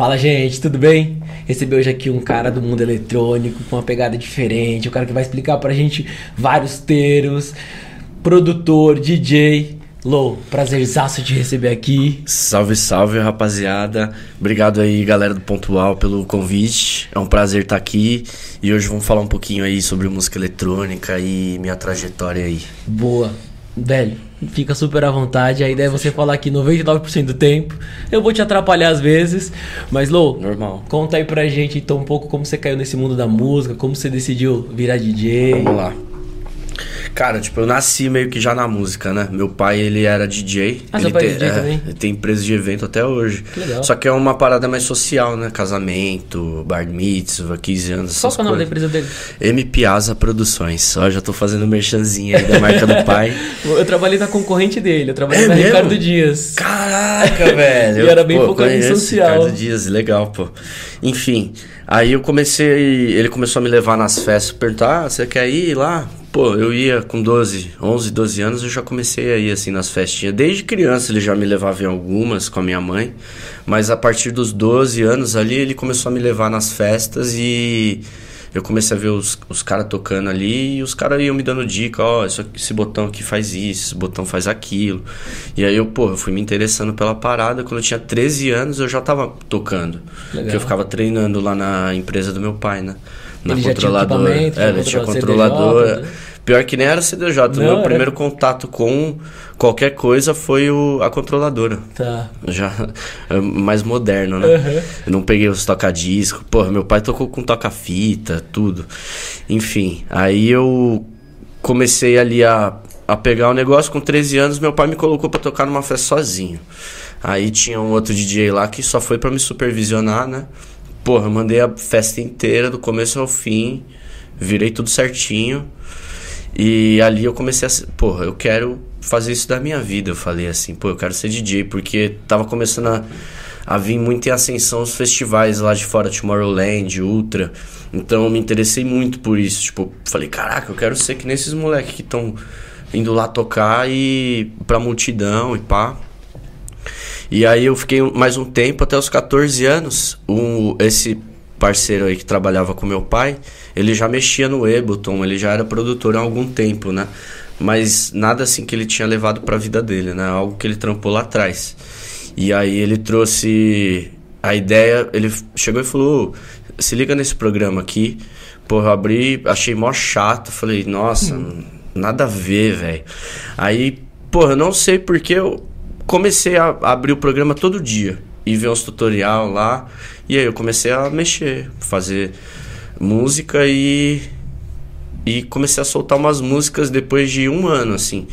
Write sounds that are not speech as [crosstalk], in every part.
Fala, gente, tudo bem? Recebi hoje aqui um cara do mundo eletrônico com uma pegada diferente, um cara que vai explicar pra gente vários termos, produtor, DJ. Lô, prazerzaço te receber aqui. Salve, salve, rapaziada. Obrigado aí, galera do Pontual, pelo convite. É um prazer estar aqui. E hoje vamos falar um pouquinho aí sobre música eletrônica e minha trajetória aí. Boa. Velho, fica super à vontade. A ideia é você falar aqui 99% do tempo. Eu vou te atrapalhar às vezes, mas Lô, Normal. conta aí pra gente então um pouco como você caiu nesse mundo da música, como você decidiu virar DJ. Vamos lá. Cara, tipo, eu nasci meio que já na música, né? Meu pai, ele era DJ. Ah, ele é tem, DJ também? Ele tem empresa de evento até hoje. Que legal. Só que é uma parada mais social, né? Casamento, bar mitzvah, 15 anos, Qual é o nome da empresa dele? M Piazza Produções. Ó, já tô fazendo merchanzinha aí da marca do pai. [laughs] Eu trabalhei na concorrente dele, eu trabalhei É na mesmo? Ricardo Dias. Caraca, [laughs] velho. E era bem focado em social. Ricardo Dias, legal, pô. Enfim, aí eu comecei, ele começou a me levar nas festas, perguntar, ah, você quer ir lá? Pô, eu ia com 12, 11, 12 anos, eu já comecei a ir assim nas festinhas. Desde criança ele já me levava em algumas com a minha mãe, mas a partir dos 12 anos ali ele começou a me levar nas festas e eu comecei a ver os, os caras tocando ali e os caras iam me dando dica, ó, aqui- esse botão aqui faz isso, esse botão faz aquilo. E aí eu, pô, eu fui me interessando pela parada. Quando eu tinha 13 anos eu já tava tocando. Legal. Porque eu ficava treinando lá na empresa do meu pai, né? Na Ele já tinha controladora. é, ele tinha controladora. CDJ, né? Pior que nem era CDJ. Não, o meu era- primeiro contato com qualquer coisa foi o, a controladora. Tá. Já é mais moderno, né? Uhum. Eu não peguei os toca-disco. Porra, meu pai tocou com toca-fita, tudo. Enfim, aí eu comecei ali a, a pegar o negócio. Com 13 anos, meu pai me colocou pra tocar numa festa sozinho. Aí tinha um outro DJ lá que só foi pra me supervisionar, né? Porra, eu mandei a festa inteira, do começo ao fim. Virei tudo certinho. E ali eu comecei a. Porra, eu quero fazer isso da minha vida. Eu falei assim, pô, eu quero ser DJ, porque tava começando a, a vir muito em ascensão os festivais lá de fora, Tomorrowland, Ultra. Então eu me interessei muito por isso. Tipo, falei, caraca, eu quero ser que nesses moleques que estão indo lá tocar e pra multidão e pá. E aí eu fiquei mais um tempo, até os 14 anos, um, esse parceiro aí que trabalhava com meu pai, ele já mexia no Ableton, ele já era produtor há algum tempo, né? Mas nada assim que ele tinha levado pra vida dele, né? Algo que ele trampou lá atrás. E aí ele trouxe a ideia, ele chegou e falou, "Ô, se liga nesse programa aqui. Pô, eu abri, achei mó chato, falei, nossa, nada a ver, velho. Aí, porra, eu não sei porque eu comecei a abrir o programa todo dia e ver uns tutorial lá. E aí eu comecei a mexer, fazer música e e comecei a soltar umas músicas depois de um ano assim.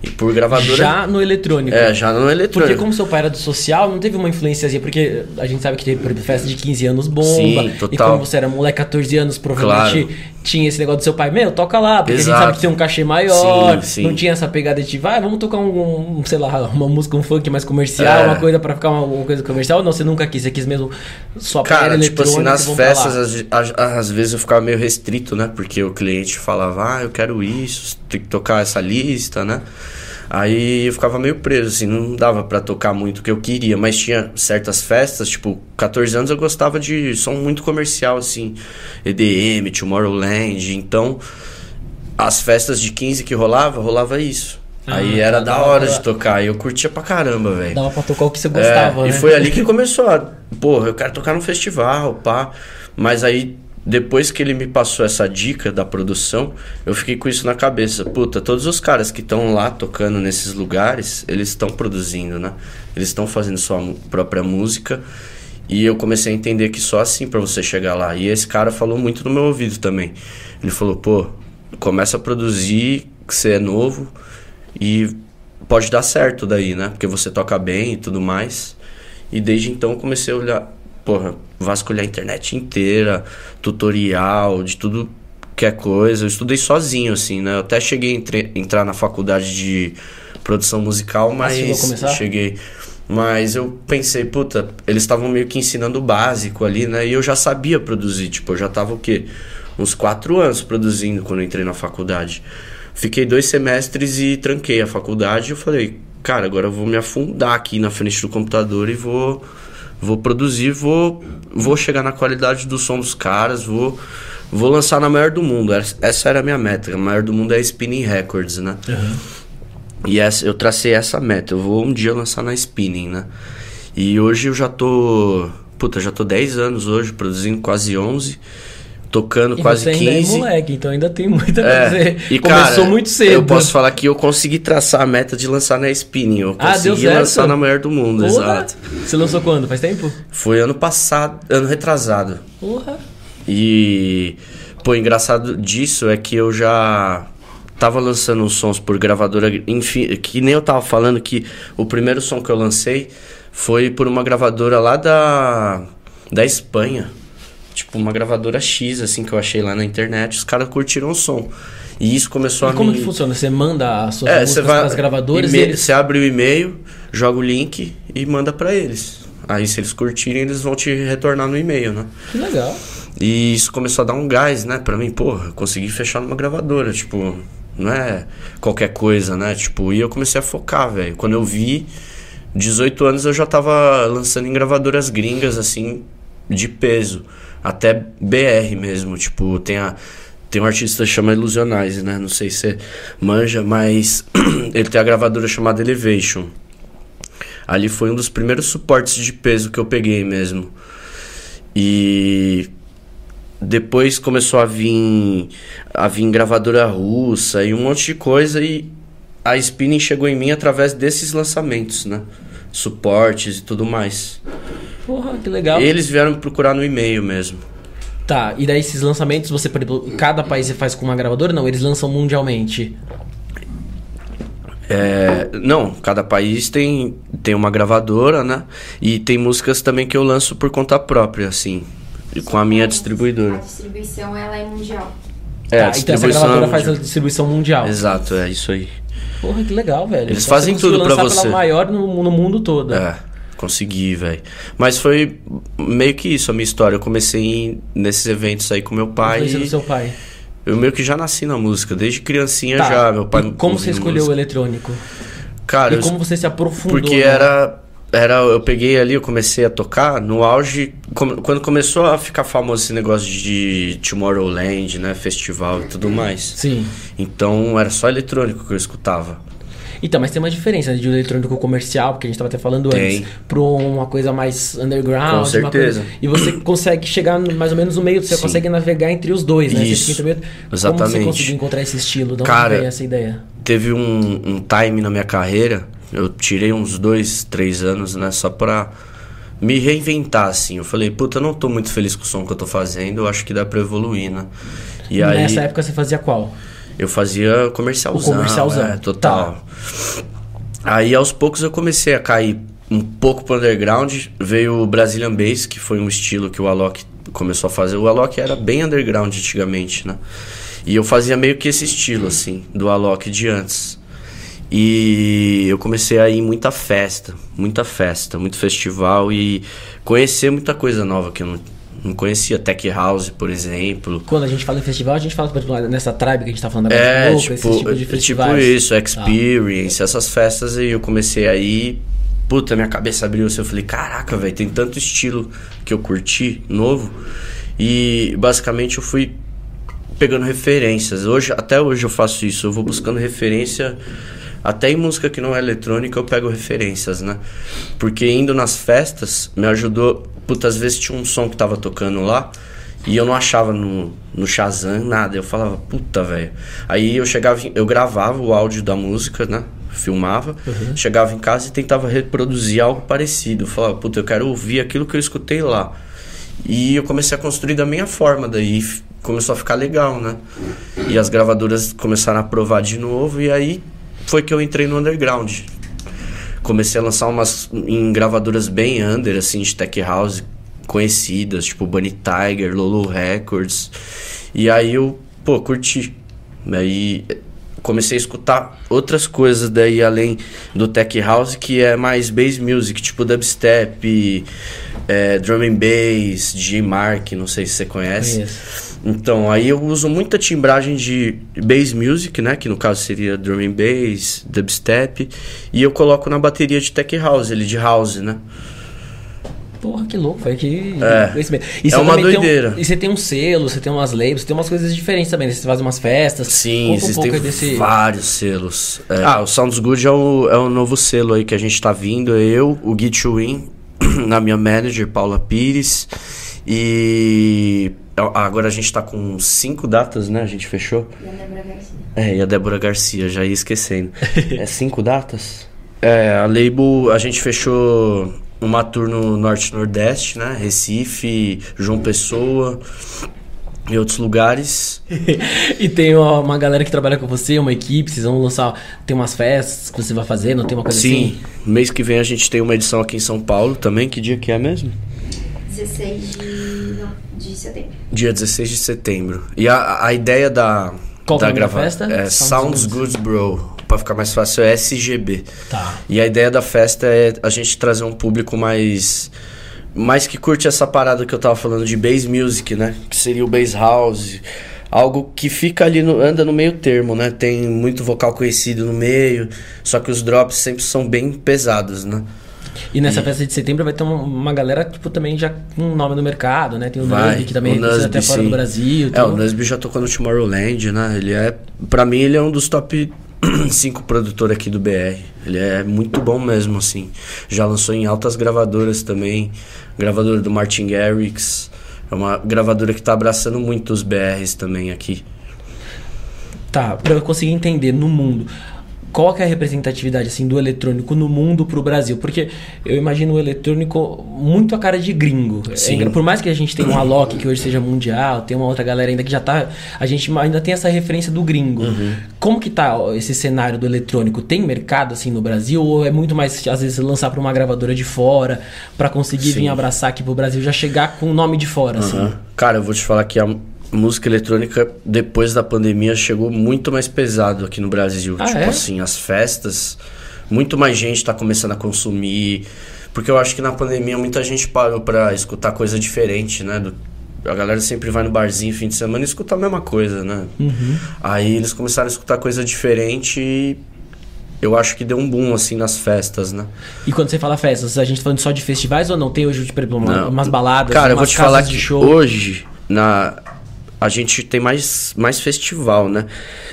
E por gravadora Já no eletrônico. é, já no eletrônico. Porque como seu pai era do social, não teve uma influenciazinha, porque a gente sabe que teve festa de 15 anos bomba. Sim, E total. como você era moleque 14 anos, provavelmente Claro. Tinha esse negócio do seu pai, meu, toca lá, porque a gente Exato. sabe que tem um cachê maior, Sim, sim. não tinha essa pegada de vai, vamos tocar um, um, sei lá, uma música, um funk mais comercial, É. uma coisa pra ficar uma, uma coisa comercial. Não, você nunca quis, você quis mesmo só Cara, tipo assim, nas festas, às, às- às vezes eu ficava meio restrito, né? Porque o cliente falava, ah, eu quero isso, tem que tocar essa lista, né? Aí eu ficava meio preso, assim, não dava pra tocar muito o que eu queria, mas tinha certas festas, tipo, 14 anos eu gostava de som muito comercial, assim, EDM, Tomorrowland, então as festas de 15 que rolava, rolava isso. Ah, Aí era tá, da dava hora pra- de tocar, e eu curtia pra caramba, velho. Dava pra tocar o que você gostava, É, né? E foi ali que começou a. Porra, eu quero tocar num festival, pá. Mas aí, depois que ele me passou essa dica da produção, eu fiquei com isso na cabeça. Puta, todos os caras que estão lá tocando nesses lugares, eles estão produzindo, né? Eles estão fazendo sua própria música. E eu comecei a entender que só assim pra você chegar lá. E esse cara falou muito no meu ouvido também. Ele falou, pô, começa a produzir, que você é novo e pode dar certo daí, né? Porque você toca bem e tudo mais. E desde então comecei a olhar, porra, vasculhar a internet inteira, tutorial, de tudo que é coisa. Eu estudei sozinho, assim, né? Eu até cheguei a entre- entrar na faculdade de produção musical, mas chegou a começar? cheguei. Mas eu pensei, puta, eles estavam meio que ensinando o básico ali, né? E eu já sabia produzir, tipo, eu já tava o quê? Uns quatro anos produzindo quando eu entrei na faculdade. Fiquei dois semestres e tranquei a faculdade. Eu falei, cara, agora eu vou me afundar aqui na frente do computador e vou, Vou produzir, vou, vou chegar na qualidade do som dos caras, vou, vou lançar na maior do mundo. Essa era a minha meta. A maior do mundo é a Spinning Records, né? Uhum. E essa, eu tracei essa meta. Eu vou um dia lançar na Spinning, né? E hoje eu já tô. Puta, já tô 10 anos hoje, produzindo quase 11 tocando e quase você ainda 15. É moleque, então ainda tem muita é. E, Começou cara, muito cedo. Eu posso falar que eu consegui traçar a meta de lançar na Spinning. Eu ah, consegui lançar na maior do mundo, Porra. exato. Você lançou quando? Faz tempo? Foi ano passado, ano retrasado. Porra. E, pô, engraçado disso é que eu já tava lançando uns sons por gravadora, enfim, que nem eu tava falando que o primeiro som que eu lancei foi por uma gravadora lá da da Espanha. Tipo, uma gravadora X, assim, que eu achei lá na internet. Os caras curtiram o som. E isso começou e a como me... que funciona? Você manda as suas é, músicas vai, para as gravadoras e eles... Você abre o e-mail, joga o link e manda para eles. Aí se eles curtirem, eles vão te retornar no e-mail, né? Que legal. E isso começou a dar um gás, né? Pra mim, porra, consegui fechar numa gravadora, tipo... Não é qualquer coisa, né? Tipo, e eu comecei a focar, velho. Quando eu vi, 18 anos eu já tava lançando em gravadoras gringas, assim, de peso até BR mesmo. Tipo, tem a. Tem um artista que chama Ilusionais, né? Não sei se você manja, mas [clears throat] ele tem a gravadora chamada Elevation. Ali foi um dos primeiros suportes de peso que eu peguei mesmo. E depois começou a vir a vir gravadora russa e um monte de coisa e a Spinning chegou em mim através desses lançamentos, né? Suportes e tudo mais. Porra, que legal. Eles vieram me procurar no e-mail mesmo. Tá, e daí esses lançamentos, você, por exemplo, cada país você faz com uma gravadora? Não, eles lançam mundialmente. É, não, cada país tem, tem uma gravadora, né? E tem músicas também que eu lanço por conta própria, assim, com a minha distribuidora. A distribuição, ela é mundial. É, tá, a então essa gravadora é faz a distribuição mundial. Exato, é isso aí. Porra, que legal, velho. Eles então, fazem tudo para você. Pela maior no, no mundo todo. É. Consegui, velho. Mas foi meio que isso a minha história. Eu comecei nesses eventos aí com meu pai. E... do seu pai? Eu meio que já nasci na música, desde criancinha tá. já. Meu pai. E como você escolheu música. o eletrônico? Cara, e como você se aprofundou? Porque né? era era eu peguei ali, eu comecei a tocar no auge quando começou a ficar famoso esse negócio de Tomorrowland, né, festival e tudo mais. Sim. Então era só eletrônico que eu escutava. Então, mas tem uma diferença né, de um eletrônico comercial, porque a gente estava até falando tem. antes, para uma coisa mais underground. Com certeza. Coisa, e você consegue chegar mais ou menos no meio, você Sim. consegue navegar entre os dois, né? Isso. Meio, Exatamente. Como você conseguiu encontrar esse estilo? Onde Cara, essa ideia? Teve um, um time na minha carreira, eu tirei uns dois, três anos, né? Só pra me reinventar, assim. Eu falei, puta, eu não tô muito feliz com o som que eu tô fazendo, eu acho que dá pra evoluir, né? E, nessa época você fazia qual? Eu fazia comercialzão. O comercialzão. É, total. Tá. Aí aos poucos eu comecei a cair um pouco pro underground. Veio o Brazilian Bass, que foi um estilo que o Alok começou a fazer. O Alok era bem underground antigamente, né? E eu fazia meio que esse estilo, assim, do Alok de antes. E eu comecei a ir em muita festa, muita festa, muito festival e conhecer muita coisa nova que eu não, não conhecia Tech House, por exemplo. Quando a gente fala em festival, a gente fala, por exemplo, nessa tribe que a gente tá falando agora, é, louco, tipo, esse tipo de tipo festivais. Tipo isso, Experience, ah. essas festas aí eu comecei aí, puta, minha cabeça abriu assim, eu falei, caraca, velho, tem tanto estilo que eu curti, novo. E basicamente eu fui pegando referências. Hoje, até hoje eu faço isso, eu vou buscando referência até em música que não é eletrônica eu pego referências, né? Porque indo nas festas me ajudou. Puta, às vezes tinha um som que tava tocando lá e eu não achava no, no Shazam nada. Eu falava, puta, velho. Aí eu chegava, eu gravava o áudio da música, né? Filmava, uhum. chegava em casa e tentava reproduzir algo parecido. Eu falava, puta, eu quero ouvir aquilo que eu escutei lá. E eu comecei a construir da minha forma, daí começou a ficar legal, né? E as gravadoras começaram a provar de novo, e aí foi que eu entrei no underground. Comecei a lançar umas em gravadoras bem under, assim, de tech house conhecidas, tipo Bunny Tiger, Lolo Records. E aí eu, pô, curti. Aí comecei a escutar outras coisas daí além do tech house que é mais bass music, tipo dubstep, é, drum and bass, G Mark, não sei se você conhece. Conheço. Então, aí eu uso muita timbragem de bass music, né? Que no caso seria drum and bass, dubstep. E eu coloco na bateria de tech house, ele de house, né? Porra, que louco, foi que É. conhecimento. E É uma tem um- doideira. e você tem um selo, você tem umas labels, você tem umas coisas diferentes também, né? Você faz umas festas. Sim, um existem aí desse. vários selos. É. Ah, o Sounds Good é o, é o novo selo aí que a gente tá vindo. Eu, o Git Win, [clears throat] na minha manager, Paula Pires. E agora a gente tá com cinco datas, né? A gente fechou. E a Débora Garcia. É, e a Débora Garcia, já ia esquecendo. [laughs] é cinco datas? É, a label, a gente fechou uma tour no Norte-Nordeste, né? Recife, João Pessoa e outros lugares. [laughs] e tem uma, uma galera que trabalha com você, uma equipe, vocês vão lançar. Tem umas festas que você vai fazer, não tem uma coisa Sim, assim? mês que vem a gente tem uma edição aqui em São Paulo também. Que dia que é mesmo? 16 de, não, de setembro. Dia 16 de setembro. E a, a ideia da, Qual é da o nome da grava- festa? é Sounds Sounds Good Bro. Pra ficar mais fácil, é SGB. Tá. E a ideia da festa é a gente trazer um público mais. Mais que curte essa parada que eu tava falando de bass music, né? Que seria o bass house. Algo que fica ali, no, anda no meio termo, né? Tem muito vocal conhecido no meio, só que os drops sempre são bem pesados, né? E nessa festa de setembro vai ter uma, uma galera, tipo, também já com nome no mercado, né? Tem o Vai, Nusby, que também Nusby, até fora sim. do Brasil. É, o Nusby já tocou no Tomorrowland, né? Ele é, Pra mim, ele é um dos top [clears throat] 5 produtores aqui do BR. Ele é muito bom mesmo, assim. Já lançou em altas gravadoras também. Gravadora do Martin Garrix. É uma gravadora que tá abraçando muito os BRs também aqui. Tá, pra eu conseguir entender no mundo, qual que é a representatividade assim do eletrônico no mundo pro Brasil? Porque eu imagino o eletrônico muito a cara de gringo. É por mais que a gente tenha um Alok que hoje seja mundial, tem uma outra galera ainda que já tá, a gente ainda tem essa referência do gringo. Uhum. Como que tá esse cenário do eletrônico? Tem mercado assim no Brasil ou é muito mais às vezes lançar pra uma gravadora de fora pra conseguir Sim. vir abraçar aqui pro Brasil já chegar com o nome de fora assim? Aham. Cara, eu vou te falar que a música eletrônica, depois da pandemia, chegou muito mais pesado aqui no Brasil. Ah, tipo é? assim, as festas, muito mais gente tá começando a consumir. Porque eu acho que na pandemia muita gente parou pra escutar coisa diferente, né? Do- a galera sempre vai no barzinho fim de semana e escuta a mesma coisa, né? Uhum. Aí eles começaram a escutar coisa diferente e eu acho que deu um boom, assim, nas festas, né? E quando você fala festas, a gente tá falando só de festivais ou não? Tem hoje, exemplo, uma- umas baladas, Cara, eu umas vou te falar que show? hoje na a gente tem mais, mais festival, né?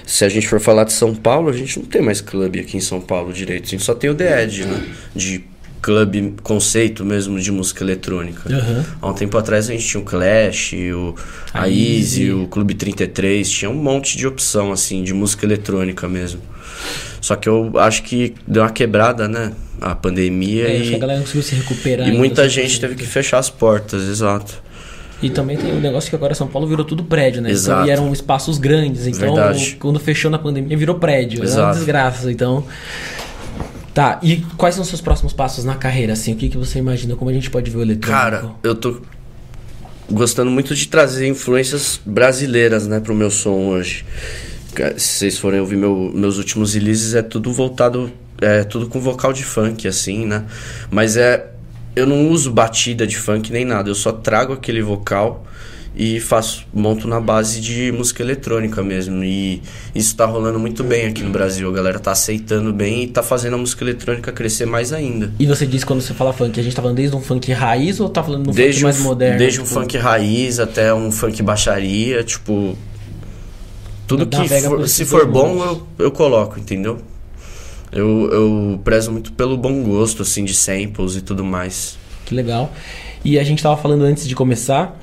Se a gente for falar de São Paulo, a gente não tem mais clube aqui em São Paulo direito. A gente só tem o The Edge, né? De clube conceito mesmo de música eletrônica. Aham. Há um tempo atrás a gente tinha o Clash, o, a, A Easy, Easy. o Clube 33, tinha um monte de opção, assim, de música eletrônica mesmo. Só que eu acho que deu uma quebrada, né? A pandemia É, que a e, galera não conseguiu se recuperar. e muita gente teve que fechar as portas, exato. E também tem o negócio que agora São Paulo virou tudo prédio, né? Então, Exato. e eram espaços grandes. Então, Verdade. quando fechou na pandemia, virou prédio. É uma Exato. desgraça. Então. Tá, e quais são os seus próximos passos na carreira, assim? O que, que você imagina? Como a gente pode ver o eletrônico? Cara, eu tô gostando muito de trazer influências brasileiras, né, pro meu som hoje. Se vocês forem ouvir meu- meus últimos releases, é tudo voltado, é tudo com vocal de funk, assim, né? Mas é, eu não uso batida de funk nem nada, eu só trago aquele vocal e faço, monto na base de música eletrônica mesmo. E isso tá rolando muito bem aqui no Brasil, a galera tá aceitando bem e tá fazendo a música eletrônica crescer mais ainda. E você disse quando você fala funk, a gente tá falando desde um funk raiz ou tá falando de um funk desde mais um, moderno? Desde um tipo? funk raiz até um funk baixaria, tipo. Tudo que for- se for bom, eu, eu coloco, entendeu? Eu, eu prezo muito pelo bom gosto, assim, de samples e tudo mais. Que legal. E a gente tava falando antes de começar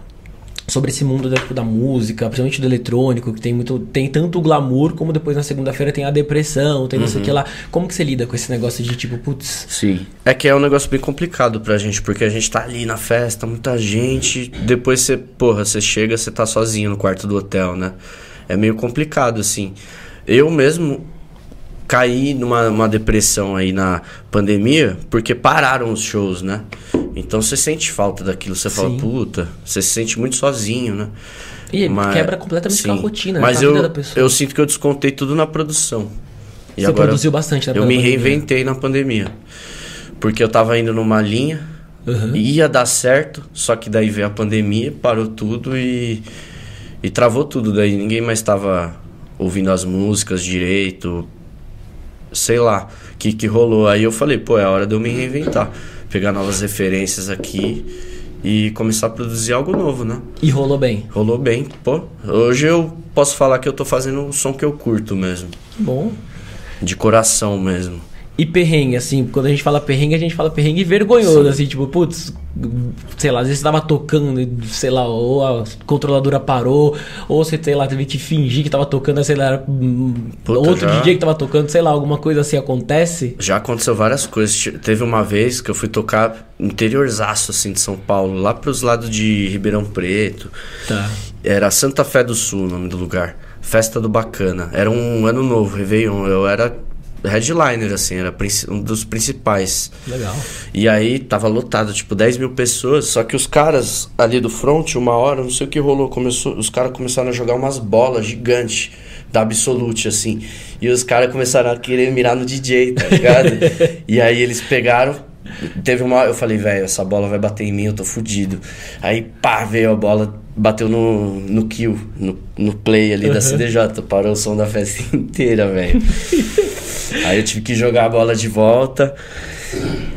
sobre esse mundo da, tipo, da música, principalmente do eletrônico, que tem muito. Tem tanto o glamour, como depois na segunda-feira tem a depressão, tem não sei o Uhum. que lá. Como que você lida com esse negócio de tipo, putz, Sim. É que é um negócio bem complicado pra gente, porque a gente tá ali na festa, muita gente. Depois você, porra, você chega, você tá sozinho no quarto do hotel, né? É meio complicado, assim. Eu mesmo caí numa uma depressão aí na pandemia, porque pararam os shows, né? Então você sente falta daquilo, você fala, puta, você se sente muito sozinho, né? E Mas- quebra completamente a sim. rotina, Mas né? a vida eu, da pessoa. eu sinto que eu descontei tudo na produção. E Você produziu bastante na Eu me pandemia. reinventei na pandemia. Porque eu tava indo numa linha, Uhum. ia dar certo, só que daí veio a pandemia, parou tudo e, e travou tudo. Daí ninguém mais tava ouvindo as músicas direito, sei lá, o que, que rolou. Aí eu falei, pô, é a hora de eu me reinventar. pegar novas referências aqui e começar a produzir algo novo, né? E rolou bem. Rolou bem, pô. Hoje eu posso falar que eu tô fazendo o som que eu curto mesmo. Bom. De coração mesmo. E perrengue, assim, quando a gente fala perrengue, a gente fala perrengue vergonhoso, assim, tipo, putz, sei lá, às vezes você tava tocando, sei lá, ou a controladora parou, ou você, sei lá, teve que fingir que tava tocando, sei lá, hum, Puta, outro já. DJ que tava tocando, sei lá, alguma coisa assim acontece. Já aconteceu várias coisas. Te- Teve uma vez que eu fui tocar interiorzaço, assim, de São Paulo, lá pros lados de Ribeirão Preto. Tá. Era Santa Fé do Sul o nome do lugar. Festa do Bacana. Era um ano novo, Réveillon. Eu era headliner, assim, era um dos principais. Legal. E aí tava lotado, tipo, 10 mil pessoas. Só que os caras ali do front, uma hora, não sei o que rolou. Começou, os caras começaram a jogar umas bolas gigantes da Absolute, assim. E os caras começaram a querer mirar no DJ, tá ligado? [laughs] e aí eles pegaram. Teve uma eu falei, velho, essa bola vai bater em mim, eu tô fudido. Aí, pá, veio a bola, bateu no, no kill, no, no play ali da CDJ, parou o som da festa [laughs] inteira, velho. Aí eu tive que jogar a bola de volta.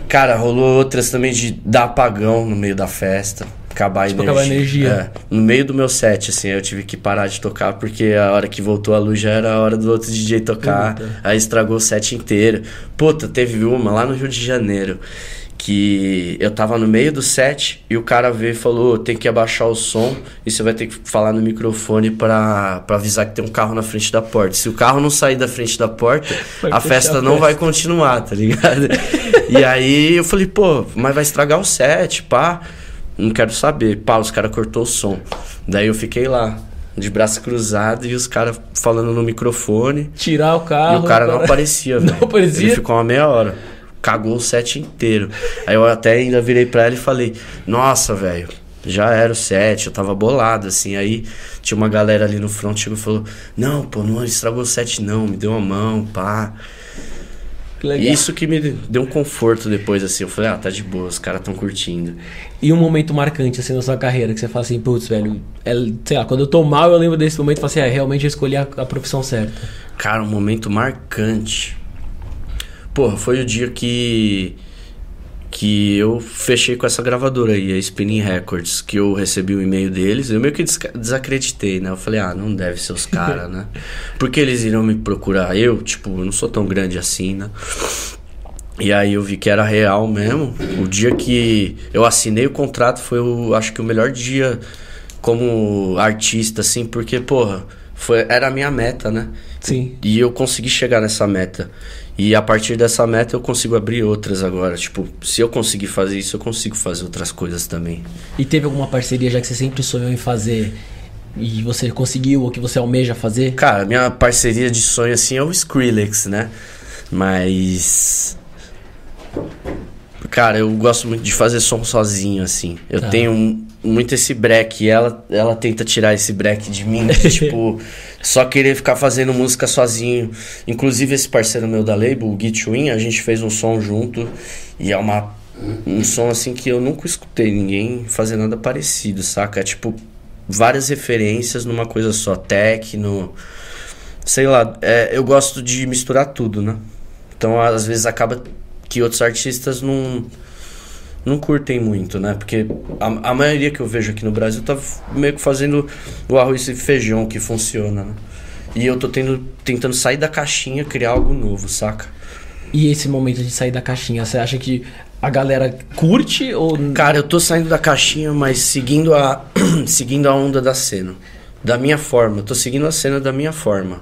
Cara, rolou outras também de dar apagão no meio da festa. Acabar a Tipo, energia. acabar a energia. É, no meio do meu set, assim, eu tive que parar de tocar porque a hora que voltou a luz já era a hora do outro DJ tocar. Puta. Aí estragou o set inteiro. Puta, teve uma lá no Rio de Janeiro que eu tava no meio do set e o cara veio e falou: tem que abaixar o som e você vai ter que falar no microfone pra, pra avisar que tem um carro na frente da porta. Se o carro não sair da frente da porta, [laughs] Vai a festa a não festa. vai continuar, tá ligado? [laughs] e aí eu falei: pô, mas vai estragar o set, pá. Não quero saber. Pá, os caras cortou o som. Daí eu fiquei lá. De braço cruzado e os caras falando no microfone. Tirar o carro. E o cara não para- aparecia, [laughs] Não velho. aparecia? Ele ficou uma meia hora. Cagou o set inteiro. Aí eu até ainda virei pra ela e falei: Nossa, velho, já era o set, eu tava bolado, assim. Aí tinha uma galera ali no front chegou e falou: Não, pô, não estragou o set, não. Me deu uma mão, pá. Que. Isso que me deu um conforto depois, assim. Eu falei: Ah, tá de boa, os caras tão curtindo. E um momento marcante, assim, na sua carreira, que você fala assim, putz, velho, é, sei lá, quando eu tô mal, eu lembro desse momento e falo assim, é, realmente eu escolhi a, a profissão certa. Cara, um momento marcante. Porra, foi o dia que que eu fechei com essa gravadora aí, a Spinning Records, que eu recebi o e-mail deles, eu meio que desacreditei, né? Eu falei, ah, não deve ser os caras, né? [laughs] Porque eles iriam me procurar. Eu, tipo, eu não sou tão grande assim, né? E aí eu vi que era real mesmo. O dia que eu assinei o contrato foi, o, acho que o melhor dia como artista, assim, porque, porra, foi, era a minha meta, né? Sim. E eu consegui chegar nessa meta. E a partir dessa meta eu consigo abrir outras agora. Tipo, se eu conseguir fazer isso, eu consigo fazer outras coisas também. E teve alguma parceria já que você sempre sonhou em fazer e você conseguiu ou que você almeja fazer? Cara, minha parceria de sonho assim é o Skrillex, né? Mas. Cara, eu gosto muito de fazer som sozinho, assim. Eu Tá. tenho um- muito esse break. E ela, ela tenta tirar esse break de mim, de, [laughs] tipo, só querer ficar fazendo música sozinho. Inclusive, esse parceiro meu da label, o Git Win, a gente fez um som junto. E é uma, um som, assim, que eu nunca escutei ninguém fazer nada parecido, saca? É tipo, várias referências numa coisa só. Techno. Sei lá, é, eu gosto de misturar tudo, né? Então, às vezes acaba que outros artistas não não curtem muito, né? Porque a, a maioria que eu vejo aqui no Brasil tá meio que fazendo o arroz e feijão que funciona, né? E eu tô tendo, tentando sair da caixinha, criar algo novo, saca? E esse momento de sair da caixinha, você acha que a galera curte ou Cara, eu tô saindo da caixinha, mas seguindo a [clears throat] seguindo a onda da cena. Da minha forma, eu tô seguindo a cena da minha forma.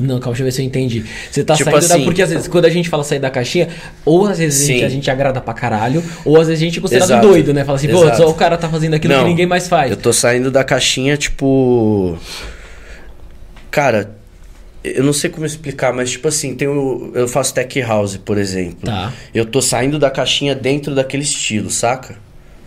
Não, calma, deixa eu ver se eu entendi. Você tá Tipo saindo da. assim- Porque às vezes, quando a gente fala sair da caixinha, ou às vezes a gente, a gente agrada pra caralho, ou às vezes a gente é considerado Exato. doido, né? Fala assim, pô, só o cara tá fazendo aquilo que Não, ninguém mais faz. Eu tô saindo da caixinha, tipo. Cara, eu não sei como explicar, mas tipo assim, tem o, eu faço tech house, por exemplo. Tá. Eu tô saindo da caixinha dentro daquele estilo, saca?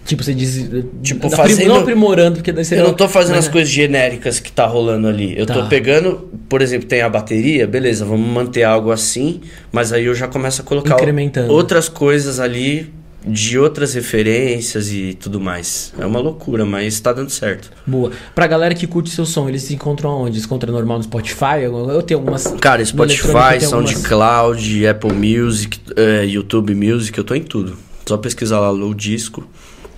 Tipo, você diz. Tipo, fazendo- Não aprimorando, porque daí você Eu não tô fazendo mas- as coisas genéricas que tá rolando ali. Eu Tá. tô pegando, por exemplo, tem a bateria, beleza, vamos manter algo assim, mas aí eu já começo a colocar outras coisas ali de outras referências e tudo mais. É uma loucura, mas tá dando certo. Boa. Pra galera que curte seu som, eles se encontram onde? Eles encontram normal no Spotify? Eu, tenho algumas. Cara, Spotify, tem algumas- SoundCloud, Apple Music, eh, YouTube Music, eu tô em tudo. Só pesquisar lá Low Disco,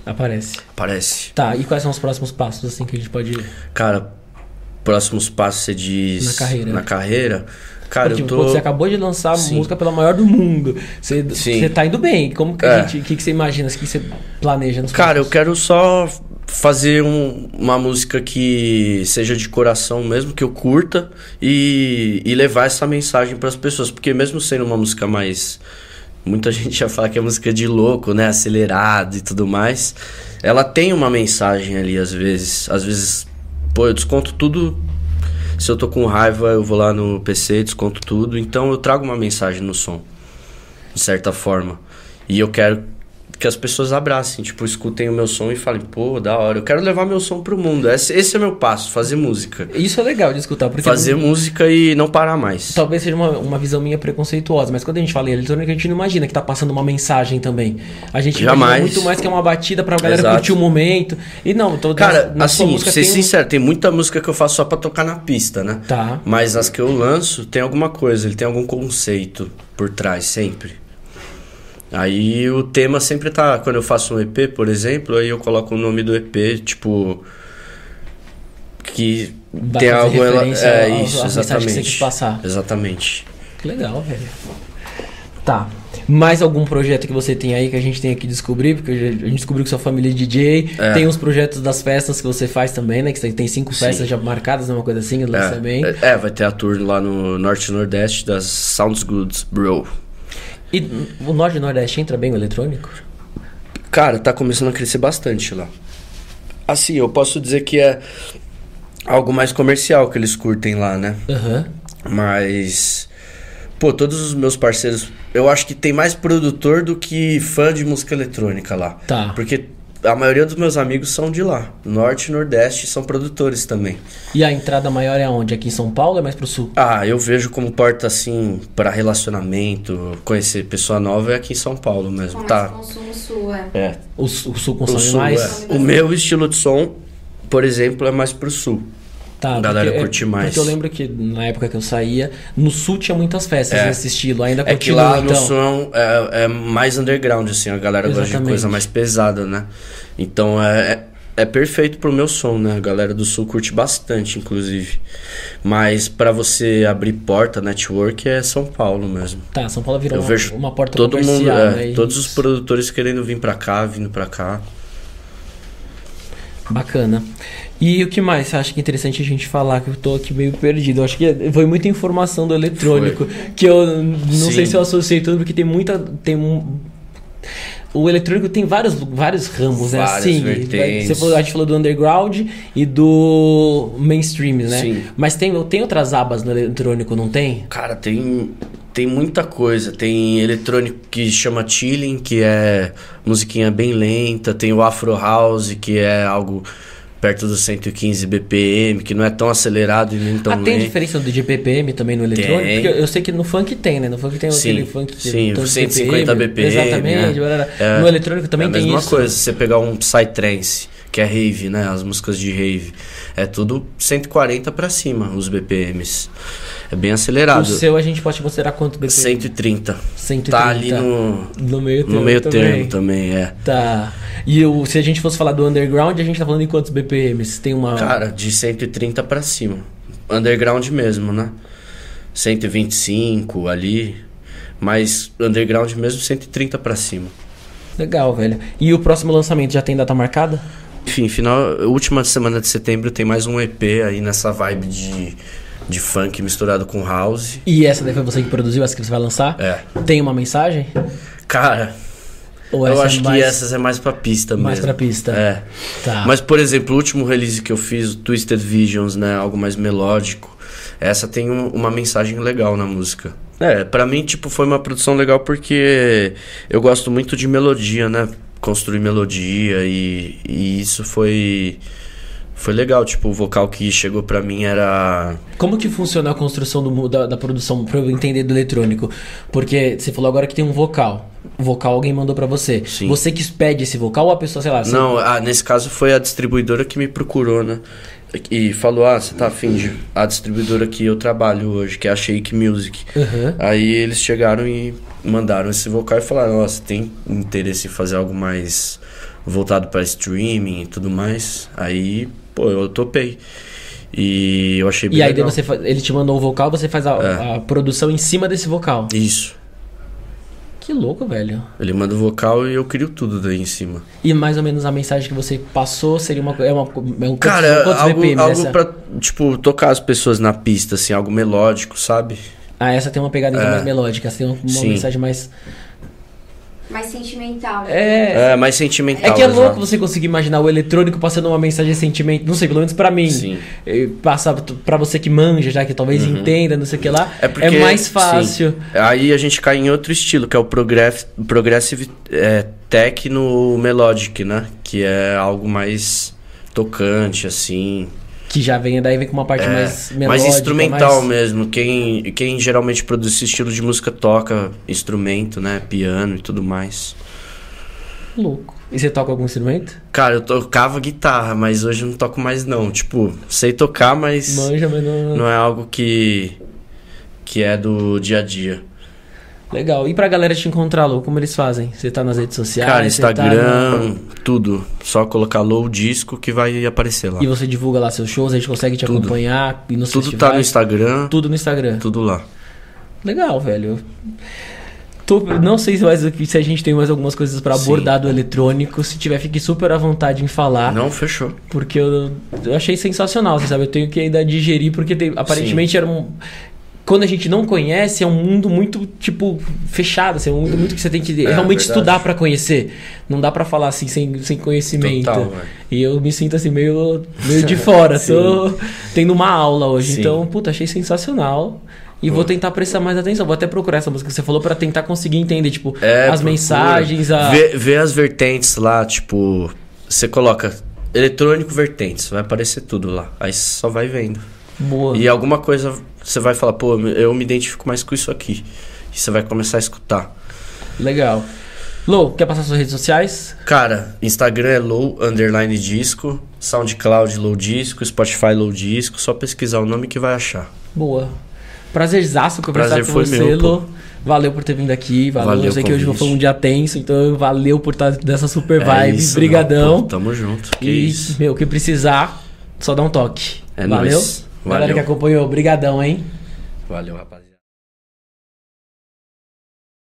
Aparece. aparece. Tá, e quais são os próximos passos assim que a gente pode ir? Cara, próximos passos você diz. Na carreira. Na carreira. Cara, Porque eu tô. pô, você acabou de lançar Sim. música pela maior do mundo. Você, Sim. você tá indo bem. Como que a É. gente. O que, que você imagina? O que você planeja nos Cara, eu quero só fazer um- uma música que seja de coração mesmo, que eu curta e, e levar essa mensagem para as pessoas, porque mesmo sendo uma música mais muita gente já fala que é música de louco, né, acelerado e tudo mais, ela tem uma mensagem ali às vezes, às vezes, pô, eu desconto tudo. Se eu tô com raiva, eu vou lá no PC, desconto tudo, então eu trago uma mensagem no som, de certa forma. E eu quero que as pessoas abracem, tipo, escutem o meu som e falem, pô, da hora, eu quero levar meu som pro mundo. Esse, esse é meu passo, fazer música. Isso é legal de escutar, porque Fazer música e não parar mais. talvez seja uma, uma visão minha preconceituosa, mas quando a gente fala em eletrônica, a gente não imagina que tá passando uma mensagem também. A gente Jamais. muito mais que é uma batida pra galera Exato. curtir o momento. E não, tô, Cara, na assim, música ser tem sincero, tem muita música que eu faço só pra tocar na pista, né? Tá. Mas as que eu lanço tem alguma coisa, ele tem algum conceito por trás, sempre. Aí o tema sempre tá. Quando eu faço um EP, por exemplo, aí eu coloco o nome do EP, tipo. Que Vai tem algo. Ela, é ao- isso, mensagem que você exatamente. Exatamente. Que legal, velho. Tá. Mais algum projeto que você tem aí que a gente tem que descobrir? Porque a gente descobriu que sua família é DJ. É. Tem os projetos das festas que você faz também, né? Que você tem cinco Sim. festas já marcadas, né? uma coisa assim. É, é, vai ter a tour lá no Norte e Nordeste das Sounds Goods, bro. E o Norte e Nordeste entra bem o eletrônico? Cara, tá começando a crescer bastante lá. Assim, eu posso dizer que é algo mais comercial que eles curtem lá, né? Aham. Mas. Pô, todos os meus parceiros. Eu acho que tem mais produtor do que fã de música eletrônica lá. Tá. Porque a maioria dos meus amigos são de lá. Norte e Nordeste são produtores também. E a entrada maior é onde? Aqui em São Paulo ou é mais pro sul? Ah, eu vejo como porta assim para relacionamento, conhecer pessoa nova é aqui em São Paulo mesmo. Com Tá. consumo sul, é. É. O, o sul O, consome sul, mais? é. o meu estilo de som, por exemplo, é mais pro sul. Tá, A galera porque- curte mais. Porque eu lembro que na época que eu saía, no sul tinha muitas festas É. nesse estilo. Ainda É que lá no então. sul é, é mais underground, assim, a galera gosta de Exatamente. coisa mais pesada, né? Então é, é, é perfeito pro meu som, né? A galera do sul curte bastante, inclusive. Mas pra você abrir porta, network, é São Paulo mesmo. Tá, São Paulo virou Eu uma, vejo uma porta todo mundo, é, né? todos os produtores querendo vir pra cá, vindo pra cá. Bacana. E o que mais você acha que é interessante a gente falar? Que eu tô aqui meio perdido. Eu acho que foi muita informação do eletrônico. Que eu não Sim. sei se eu associei tudo, porque tem muita. Tem um. O eletrônico tem vários, vários ramos, né? Várias Assim, vertentes. você falou, a gente falou do underground e do mainstream, né? Sim. Mas tem, tem outras abas no eletrônico, não tem? Cara, tem, tem muita coisa. Tem eletrônico que chama chilling, que é musiquinha bem lenta. Tem o Afro House, que é algo perto dos 115 BPM, que não é tão acelerado e nem tão ah, tem diferença do GPPM também no eletrônico? Tem. Porque eu, sei que no funk tem, né? No funk tem Sim, aquele funk que sim, tanto 150 BPM, Exatamente. né? É. no eletrônico também é a tem mesma isso. coisa, se você pegar um Psytrance, que é rave, né? As músicas de rave. É tudo 140 pra cima, os BPMs. É bem O acelerado. seu a gente pode considerar quanto BPM? 130. 130. Tá ali no, No meio termo. no meio também. termo também, é. Tá. E o, se a gente fosse falar do underground, a gente tá falando em quantos BPMs? Tem uma. Cara, de 130 pra cima. Underground mesmo, né? 125 ali. Mas underground mesmo 130 pra cima. Legal, velho. E o próximo lançamento já tem data marcada? Enfim, final, última semana de setembro tem mais um EP aí nessa vibe de, de funk misturado com house. E essa daí foi você que produziu, essa que você vai lançar? É. Tem uma mensagem? Cara, eu essa acho é que mais- essas é mais pra pista mesmo. mais pra pista. É. Tá. Mas, por exemplo, o último release que eu fiz, Twisted Visions, né? Algo mais melódico. Essa tem um- uma mensagem legal na música. É, pra mim, tipo, foi uma produção legal porque eu gosto muito de melodia, né? Construir melodia e, e isso foi... Foi legal, tipo, o vocal que chegou pra mim era... Como que funciona a construção do da, da produção, pra eu entender do eletrônico? Porque você falou agora que tem um vocal. O vocal alguém mandou pra você. Sim. Você que pede esse vocal ou a pessoa, sei lá... você- Não, nesse caso foi a distribuidora que me procurou, né? E falou: Ah, você tá afim de. A distribuidora que eu trabalho hoje, que é a Shake Music. Aham. Aí eles chegaram e mandaram esse vocal e falaram: Nossa, tem interesse em fazer algo mais voltado para streaming e tudo mais. Aí, pô, eu topei. E eu achei bem E aí legal. você ele te mandou o vocal, você faz a, É. a produção em cima desse vocal. Isso. Que louco, velho. Ele manda o vocal e eu crio tudo daí em cima. E mais ou menos a mensagem que você passou seria uma é, uma, é um Cara, quantos, algo, BPM algo essa? pra, tipo, tocar as pessoas na pista, assim, algo melódico, sabe? Ah, essa tem uma pegada É. mais melódica, essa tem uma, uma mensagem mais Mais sentimental. né? é É, mais sentimental. É que é louco você conseguir imaginar o eletrônico passando uma mensagem de sentimento. Não sei, pelo menos pra mim. Sim. Passa t- pra você que manja, já que talvez entenda, não sei o que lá. É, porque, mais fácil. sim. Aí a gente cai em outro estilo, que é o progress, Progressive é, Techno Melodic, né? Que é algo mais tocante, assim. Que já vem daí vem com uma parte É, mais melódica. mais instrumental mais- mesmo. Quem, quem geralmente produz esse estilo de música toca instrumento, né? Piano e tudo mais. Louco. E você toca algum instrumento? Cara, eu tocava guitarra, mas hoje eu não toco mais não. Tipo, sei tocar, mas Manja, mas não... não é algo que que é do dia a dia. Legal. E pra galera te encontrar, Lô, como eles fazem? Você tá nas redes sociais? Cara, tá Instagram, no- tudo. Só colocar low disco que vai aparecer lá. E você divulga lá seus shows, a gente consegue te Tudo. acompanhar e nos Tudo tá festivais? no Instagram, Tudo no Instagram. tudo lá. Legal, velho. Tô- não sei se, mais, se a gente tem mais algumas coisas pra Sim. abordar do eletrônico. Se tiver, fique super à vontade em falar. Não, fechou. Porque eu, eu achei sensacional, você sabe? Eu tenho que ainda digerir, porque tem- aparentemente era um. Quando a gente não conhece, é um mundo muito, tipo, fechado. Assim, é um mundo muito que você tem que realmente verdade. estudar pra conhecer. Não dá pra falar assim sem, sem conhecimento. Total, e eu me sinto assim, meio, meio de [laughs] fora. Tô tendo uma aula hoje. Sim. Então, puta, achei sensacional. E vou tentar prestar mais atenção. Vou até procurar essa música que você falou pra tentar conseguir entender, tipo, É, as procura. mensagens, a. Vê, vê as vertentes lá, tipo. Você coloca eletrônico vertentes, vai aparecer tudo lá. Aí você só vai vendo. Boa. E alguma coisa você vai falar, pô, eu me identifico mais com isso aqui. E você vai começar a escutar. Legal. Lô, quer passar suas redes sociais? Cara, Instagram é low underline disco, SoundCloud low disco, Spotify low disco, só pesquisar o nome que vai achar. Boa. Prazerzaço conversar Prazer com foi você, meu. Lô. Valeu por ter vindo aqui. Valeu. Valeu eu sei que hoje foi um dia tenso, então valeu por estar dessa super É vibe. isso, Brigadão. não, pô, tamo junto. Que e, isso. meu, o que precisar, só dá um toque. É Valeu? nóis. Galera Valeu. que acompanhou, brigadão, hein? Valeu, rapaziada.